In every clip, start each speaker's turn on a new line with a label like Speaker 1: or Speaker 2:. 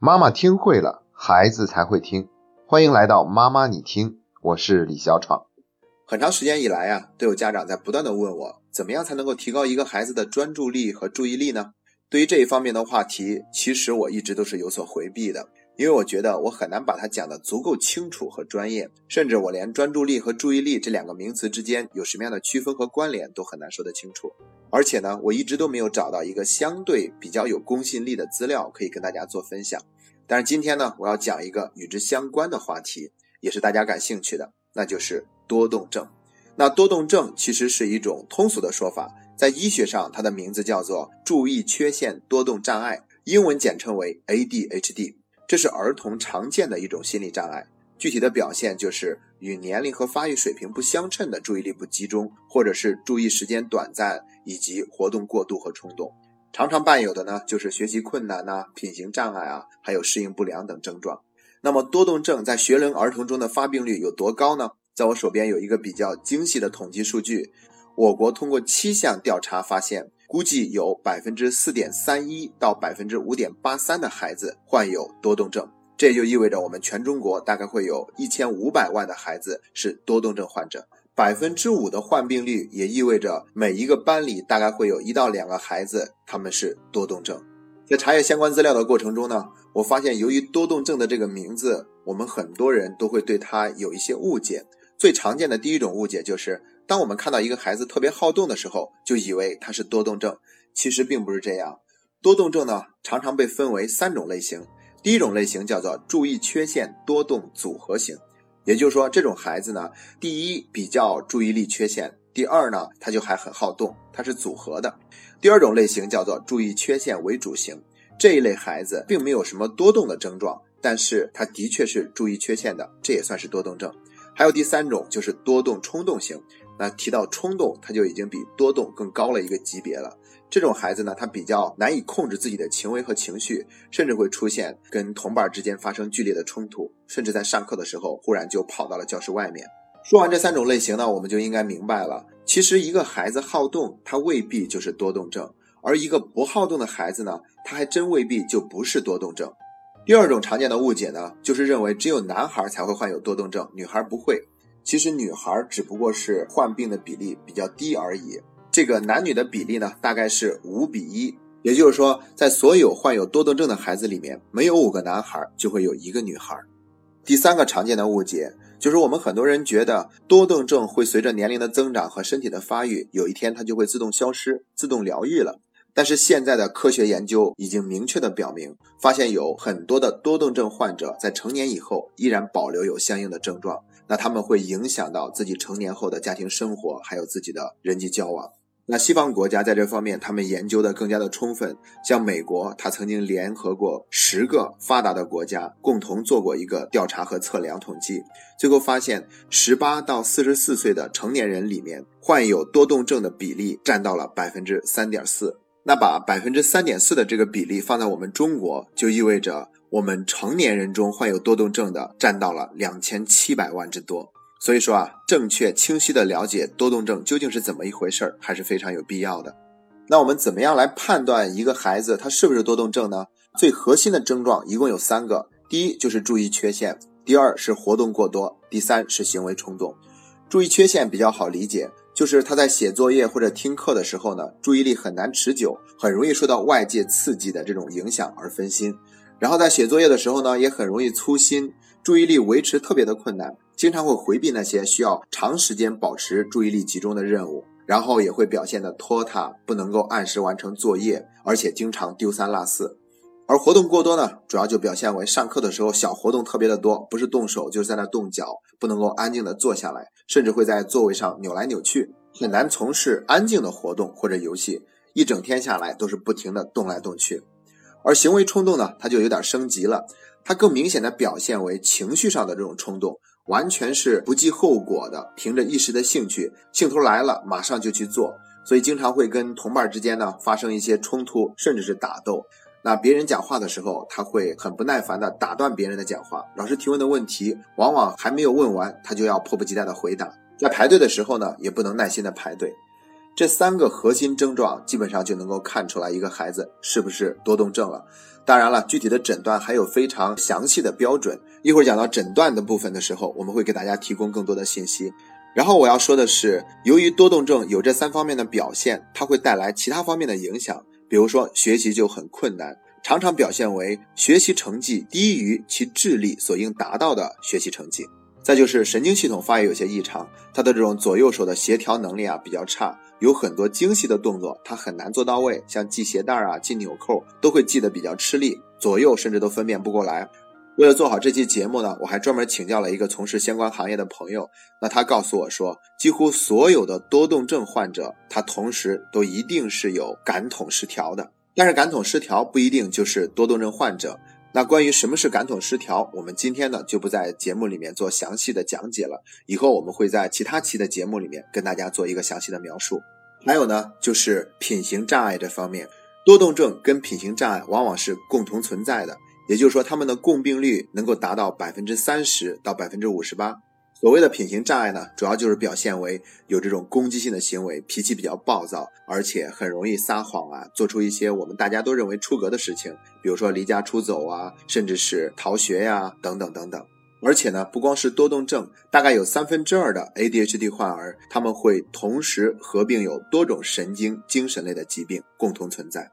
Speaker 1: 妈妈听会了，孩子才会听。欢迎来到妈妈你听，我是李小闯。
Speaker 2: 很长时间以来啊，都有家长在不断的问我，怎么样才能够提高一个孩子的专注力和注意力呢？对于这一方面的话题，其实我一直都是有所回避的。因为我觉得我很难把它讲得足够清楚和专业，甚至我连专注力和注意力这两个名词之间有什么样的区分和关联都很难说得清楚。而且呢，我一直都没有找到一个相对比较有公信力的资料可以跟大家做分享。但是今天呢，我要讲一个与之相关的话题，也是大家感兴趣的，那就是多动症。那多动症其实是一种通俗的说法，在医学上它的名字叫做注意缺陷多动障碍，英文简称为 ADHD。这是儿童常见的一种心理障碍，具体的表现就是与年龄和发育水平不相称的注意力不集中，或者是注意时间短暂，以及活动过度和冲动。常常伴有的呢，就是学习困难呐、品行障碍啊，还有适应不良等症状。那么多动症在学龄儿童中的发病率有多高呢？在我手边有一个比较精细的统计数据，我国通过七项调查发现。估计有百分之四点三一到百分之五点八三的孩子患有多动症，这就意味着我们全中国大概会有一千五百万的孩子是多动症患者。百分之五的患病率也意味着每一个班里大概会有一到两个孩子他们是多动症。在查阅相关资料的过程中呢，我发现由于多动症的这个名字，我们很多人都会对它有一些误解。最常见的第一种误解就是。当我们看到一个孩子特别好动的时候，就以为他是多动症，其实并不是这样。多动症呢，常常被分为三种类型。第一种类型叫做注意缺陷多动组合型，也就是说，这种孩子呢，第一比较注意力缺陷，第二呢，他就还很好动，他是组合的。第二种类型叫做注意缺陷为主型，这一类孩子并没有什么多动的症状，但是他的确是注意缺陷的，这也算是多动症。还有第三种就是多动冲动型。那提到冲动，他就已经比多动更高了一个级别了。这种孩子呢，他比较难以控制自己的行为和情绪，甚至会出现跟同伴之间发生剧烈的冲突，甚至在上课的时候忽然就跑到了教室外面。说完这三种类型呢，我们就应该明白了，其实一个孩子好动，他未必就是多动症；而一个不好动的孩子呢，他还真未必就不是多动症。第二种常见的误解呢，就是认为只有男孩才会患有多动症，女孩不会。其实女孩只不过是患病的比例比较低而已，这个男女的比例呢，大概是五比一，也就是说，在所有患有多动症的孩子里面，没有五个男孩就会有一个女孩。第三个常见的误解就是，我们很多人觉得多动症会随着年龄的增长和身体的发育，有一天它就会自动消失、自动疗愈了。但是现在的科学研究已经明确的表明，发现有很多的多动症患者在成年以后依然保留有相应的症状。那他们会影响到自己成年后的家庭生活，还有自己的人际交往。那西方国家在这方面，他们研究的更加的充分。像美国，他曾经联合过十个发达的国家，共同做过一个调查和测量统计，最后发现，十八到四十四岁的成年人里面，患有多动症的比例占到了百分之三点四。那把百分之三点四的这个比例放在我们中国，就意味着。我们成年人中患有多动症的占到了两千七百万之多，所以说啊，正确清晰的了解多动症究竟是怎么一回事儿，还是非常有必要的。那我们怎么样来判断一个孩子他是不是多动症呢？最核心的症状一共有三个，第一就是注意缺陷，第二是活动过多，第三是行为冲动。注意缺陷比较好理解，就是他在写作业或者听课的时候呢，注意力很难持久，很容易受到外界刺激的这种影响而分心。然后在写作业的时候呢，也很容易粗心，注意力维持特别的困难，经常会回避那些需要长时间保持注意力集中的任务，然后也会表现的拖沓，不能够按时完成作业，而且经常丢三落四。而活动过多呢，主要就表现为上课的时候小活动特别的多，不是动手就是在那动脚，不能够安静的坐下来，甚至会在座位上扭来扭去，很难从事安静的活动或者游戏，一整天下来都是不停的动来动去。而行为冲动呢，它就有点升级了，它更明显的表现为情绪上的这种冲动，完全是不计后果的，凭着一时的兴趣，兴头来了马上就去做，所以经常会跟同伴之间呢发生一些冲突，甚至是打斗。那别人讲话的时候，他会很不耐烦的打断别人的讲话，老师提问的问题往往还没有问完，他就要迫不及待的回答。在排队的时候呢，也不能耐心的排队。这三个核心症状基本上就能够看出来一个孩子是不是多动症了。当然了，具体的诊断还有非常详细的标准。一会儿讲到诊断的部分的时候，我们会给大家提供更多的信息。然后我要说的是，由于多动症有这三方面的表现，它会带来其他方面的影响，比如说学习就很困难，常常表现为学习成绩低于其智力所应达到的学习成绩。再就是神经系统发育有些异常，他的这种左右手的协调能力啊比较差，有很多精细的动作他很难做到位，像系鞋带啊、系纽扣都会系得比较吃力，左右甚至都分辨不过来。为了做好这期节目呢，我还专门请教了一个从事相关行业的朋友，那他告诉我说，几乎所有的多动症患者，他同时都一定是有感统失调的，但是感统失调不一定就是多动症患者。那关于什么是感统失调，我们今天呢就不在节目里面做详细的讲解了。以后我们会在其他期的节目里面跟大家做一个详细的描述。还有呢，就是品行障碍这方面，多动症跟品行障碍往往是共同存在的，也就是说，他们的共病率能够达到百分之三十到百分之五十八。所谓的品行障碍呢，主要就是表现为有这种攻击性的行为，脾气比较暴躁，而且很容易撒谎啊，做出一些我们大家都认为出格的事情，比如说离家出走啊，甚至是逃学呀，等等等等。而且呢，不光是多动症，大概有三分之二的 ADHD 患儿，他们会同时合并有多种神经、精神类的疾病共同存在。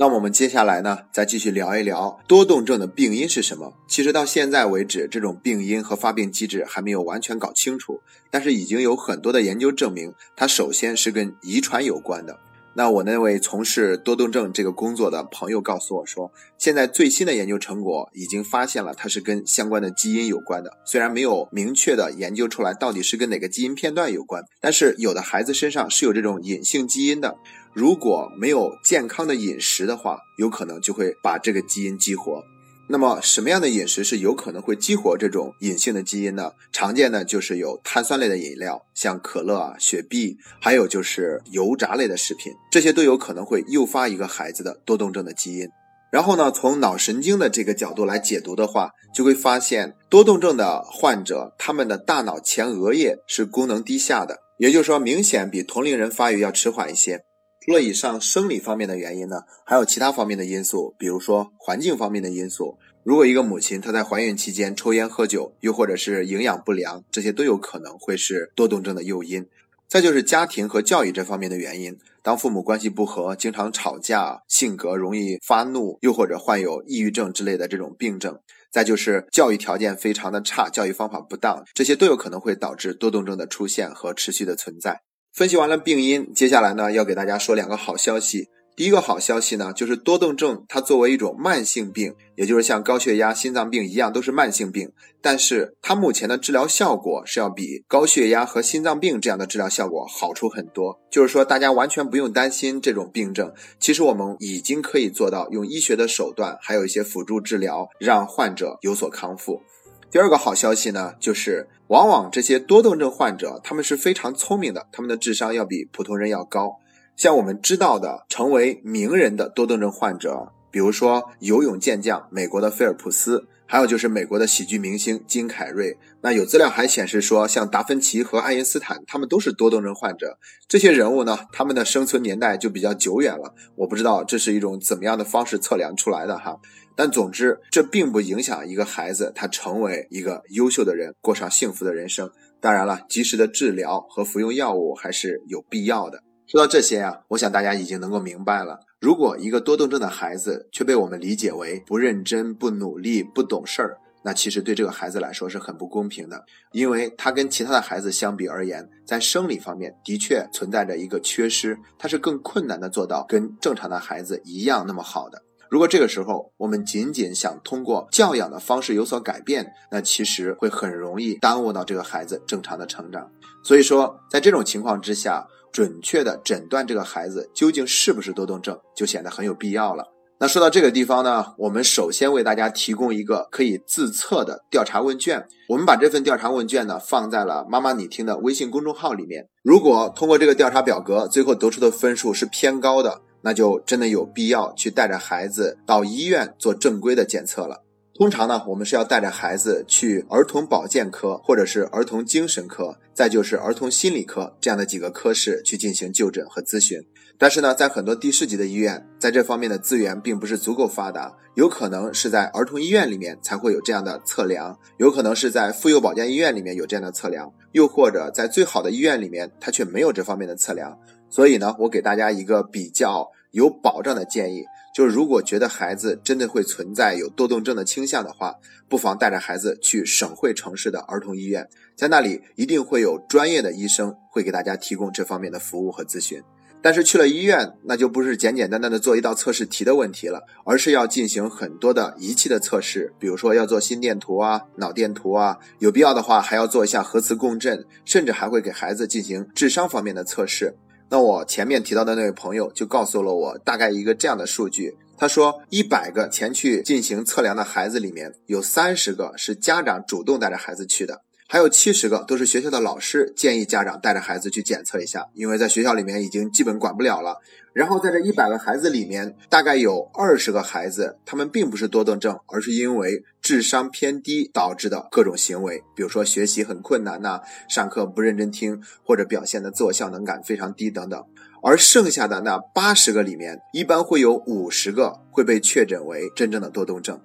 Speaker 2: 那么我们接下来呢，再继续聊一聊多动症的病因是什么？其实到现在为止，这种病因和发病机制还没有完全搞清楚，但是已经有很多的研究证明，它首先是跟遗传有关的。那我那位从事多动症这个工作的朋友告诉我说，现在最新的研究成果已经发现了它是跟相关的基因有关的。虽然没有明确的研究出来到底是跟哪个基因片段有关，但是有的孩子身上是有这种隐性基因的。如果没有健康的饮食的话，有可能就会把这个基因激活。那么什么样的饮食是有可能会激活这种隐性的基因呢？常见的就是有碳酸类的饮料，像可乐啊、雪碧，还有就是油炸类的食品，这些都有可能会诱发一个孩子的多动症的基因。然后呢，从脑神经的这个角度来解读的话，就会发现多动症的患者，他们的大脑前额叶是功能低下的，也就是说，明显比同龄人发育要迟缓一些。除了以上生理方面的原因呢，还有其他方面的因素，比如说环境方面的因素。如果一个母亲她在怀孕期间抽烟喝酒，又或者是营养不良，这些都有可能会是多动症的诱因。再就是家庭和教育这方面的原因，当父母关系不和，经常吵架，性格容易发怒，又或者患有抑郁症之类的这种病症。再就是教育条件非常的差，教育方法不当，这些都有可能会导致多动症的出现和持续的存在。分析完了病因，接下来呢要给大家说两个好消息。第一个好消息呢，就是多动症它作为一种慢性病，也就是像高血压、心脏病一样都是慢性病，但是它目前的治疗效果是要比高血压和心脏病这样的治疗效果好出很多。就是说，大家完全不用担心这种病症，其实我们已经可以做到用医学的手段，还有一些辅助治疗，让患者有所康复。第二个好消息呢，就是往往这些多动症患者，他们是非常聪明的，他们的智商要比普通人要高。像我们知道的，成为名人的多动症患者，比如说游泳健将美国的菲尔普斯，还有就是美国的喜剧明星金凯瑞。那有资料还显示说，像达芬奇和爱因斯坦，他们都是多动症患者。这些人物呢，他们的生存年代就比较久远了。我不知道这是一种怎么样的方式测量出来的哈。但总之，这并不影响一个孩子他成为一个优秀的人，过上幸福的人生。当然了，及时的治疗和服用药物还是有必要的。说到这些啊，我想大家已经能够明白了。如果一个多动症的孩子却被我们理解为不认真、不努力、不懂事儿，那其实对这个孩子来说是很不公平的，因为他跟其他的孩子相比而言，在生理方面的确存在着一个缺失，他是更困难的做到跟正常的孩子一样那么好的。如果这个时候我们仅仅想通过教养的方式有所改变，那其实会很容易耽误到这个孩子正常的成长。所以说，在这种情况之下，准确的诊断这个孩子究竟是不是多动症，就显得很有必要了。那说到这个地方呢，我们首先为大家提供一个可以自测的调查问卷。我们把这份调查问卷呢放在了妈妈你听的微信公众号里面。如果通过这个调查表格，最后得出的分数是偏高的。那就真的有必要去带着孩子到医院做正规的检测了。通常呢，我们是要带着孩子去儿童保健科，或者是儿童精神科，再就是儿童心理科这样的几个科室去进行就诊和咨询。但是呢，在很多地市级的医院，在这方面的资源并不是足够发达，有可能是在儿童医院里面才会有这样的测量，有可能是在妇幼保健医院里面有这样的测量，又或者在最好的医院里面，它却没有这方面的测量。所以呢，我给大家一个比较有保障的建议。就是如果觉得孩子真的会存在有多动症的倾向的话，不妨带着孩子去省会城市的儿童医院，在那里一定会有专业的医生会给大家提供这方面的服务和咨询。但是去了医院，那就不是简简单单的做一道测试题的问题了，而是要进行很多的仪器的测试，比如说要做心电图啊、脑电图啊，有必要的话还要做一下核磁共振，甚至还会给孩子进行智商方面的测试。那我前面提到的那位朋友就告诉了我大概一个这样的数据，他说一百个前去进行测量的孩子里面有三十个是家长主动带着孩子去的。还有七十个都是学校的老师建议家长带着孩子去检测一下，因为在学校里面已经基本管不了了。然后在这一百个孩子里面，大概有二十个孩子，他们并不是多动症，而是因为智商偏低导致的各种行为，比如说学习很困难呐，上课不认真听，或者表现的自我效能感非常低等等。而剩下的那八十个里面，一般会有五十个会被确诊为真正的多动症。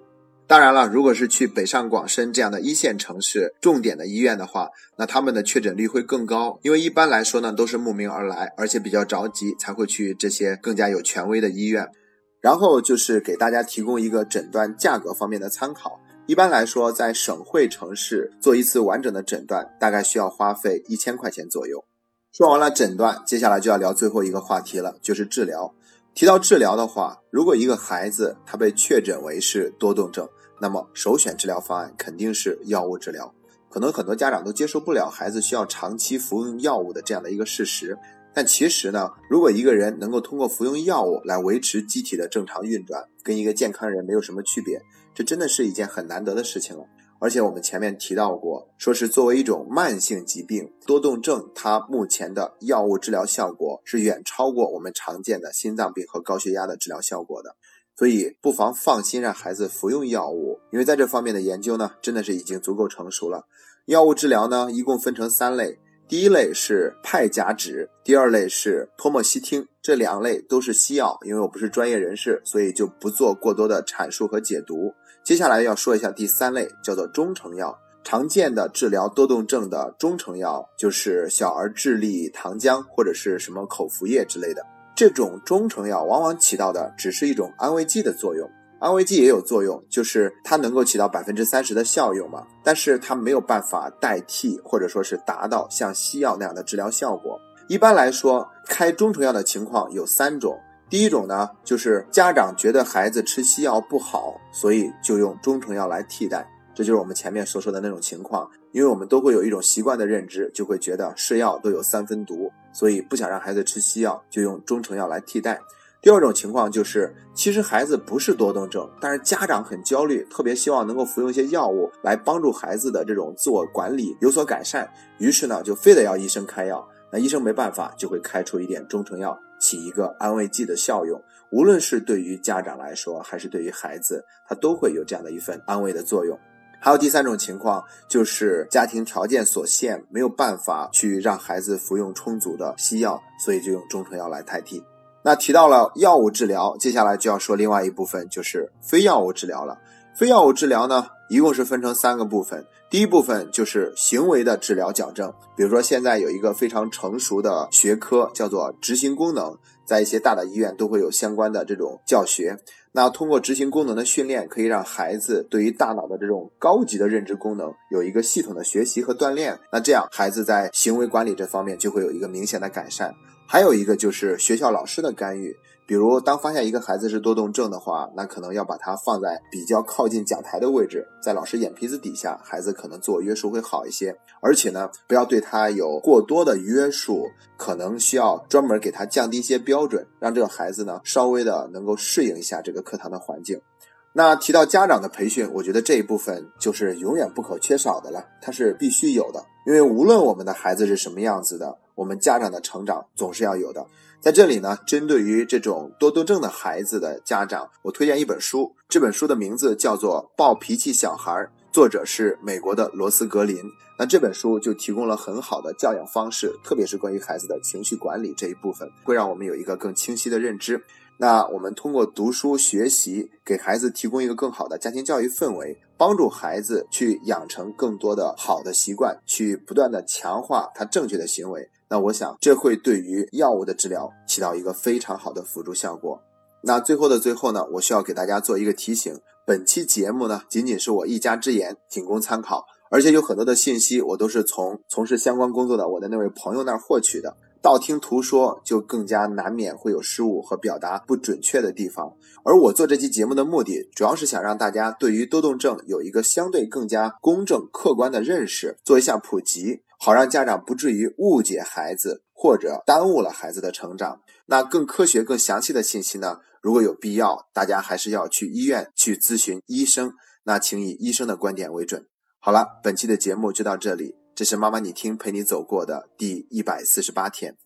Speaker 2: 当然了，如果是去北上广深这样的一线城市重点的医院的话，那他们的确诊率会更高，因为一般来说呢都是慕名而来，而且比较着急才会去这些更加有权威的医院。然后就是给大家提供一个诊断价格方面的参考。一般来说，在省会城市做一次完整的诊断，大概需要花费一千块钱左右。说完了诊断，接下来就要聊最后一个话题了，就是治疗。提到治疗的话，如果一个孩子他被确诊为是多动症，那么首选治疗方案肯定是药物治疗。可能很多家长都接受不了孩子需要长期服用药物的这样的一个事实，但其实呢，如果一个人能够通过服用药物来维持机体的正常运转，跟一个健康人没有什么区别，这真的是一件很难得的事情了。而且我们前面提到过，说是作为一种慢性疾病，多动症它目前的药物治疗效果是远超过我们常见的心脏病和高血压的治疗效果的。所以不妨放心让孩子服用药物，因为在这方面的研究呢，真的是已经足够成熟了。药物治疗呢，一共分成三类，第一类是派甲酯，第二类是托莫西汀，这两类都是西药。因为我不是专业人士，所以就不做过多的阐述和解读。接下来要说一下第三类，叫做中成药。常见的治疗多动症的中成药就是小儿智力糖浆或者是什么口服液之类的。这种中成药往往起到的只是一种安慰剂的作用，安慰剂也有作用，就是它能够起到百分之三十的效用嘛。但是它没有办法代替或者说是达到像西药那样的治疗效果。一般来说，开中成药的情况有三种。第一种呢，就是家长觉得孩子吃西药不好，所以就用中成药来替代，这就是我们前面所说的那种情况。因为我们都会有一种习惯的认知，就会觉得是药都有三分毒，所以不想让孩子吃西药，就用中成药来替代。第二种情况就是，其实孩子不是多动症，但是家长很焦虑，特别希望能够服用一些药物来帮助孩子的这种自我管理有所改善，于是呢，就非得要医生开药。那医生没办法，就会开出一点中成药。起一个安慰剂的效用，无论是对于家长来说，还是对于孩子，他都会有这样的一份安慰的作用。还有第三种情况，就是家庭条件所限，没有办法去让孩子服用充足的西药，所以就用中成药来代替。那提到了药物治疗，接下来就要说另外一部分，就是非药物治疗了。非药物治疗呢，一共是分成三个部分。第一部分就是行为的治疗矫正，比如说现在有一个非常成熟的学科叫做执行功能，在一些大的医院都会有相关的这种教学。那通过执行功能的训练，可以让孩子对于大脑的这种高级的认知功能有一个系统的学习和锻炼。那这样孩子在行为管理这方面就会有一个明显的改善。还有一个就是学校老师的干预。比如，当发现一个孩子是多动症的话，那可能要把他放在比较靠近讲台的位置，在老师眼皮子底下，孩子可能自我约束会好一些。而且呢，不要对他有过多的约束，可能需要专门给他降低一些标准，让这个孩子呢稍微的能够适应一下这个课堂的环境。那提到家长的培训，我觉得这一部分就是永远不可缺少的了，它是必须有的，因为无论我们的孩子是什么样子的，我们家长的成长总是要有的。在这里呢，针对于这种多动症的孩子的家长，我推荐一本书，这本书的名字叫做《暴脾气小孩》，作者是美国的罗斯格林。那这本书就提供了很好的教养方式，特别是关于孩子的情绪管理这一部分，会让我们有一个更清晰的认知。那我们通过读书学习，给孩子提供一个更好的家庭教育氛围，帮助孩子去养成更多的好的习惯，去不断的强化他正确的行为。那我想，这会对于药物的治疗起到一个非常好的辅助效果。那最后的最后呢，我需要给大家做一个提醒：本期节目呢，仅仅是我一家之言，仅供参考，而且有很多的信息我都是从从事相关工作的我的那位朋友那儿获取的。道听途说就更加难免会有失误和表达不准确的地方，而我做这期节目的目的，主要是想让大家对于多动症有一个相对更加公正客观的认识，做一下普及，好让家长不至于误解孩子或者耽误了孩子的成长。那更科学、更详细的信息呢？如果有必要，大家还是要去医院去咨询医生，那请以医生的观点为准。好了，本期的节目就到这里。这是妈妈你听陪你走过的第一百四十八天。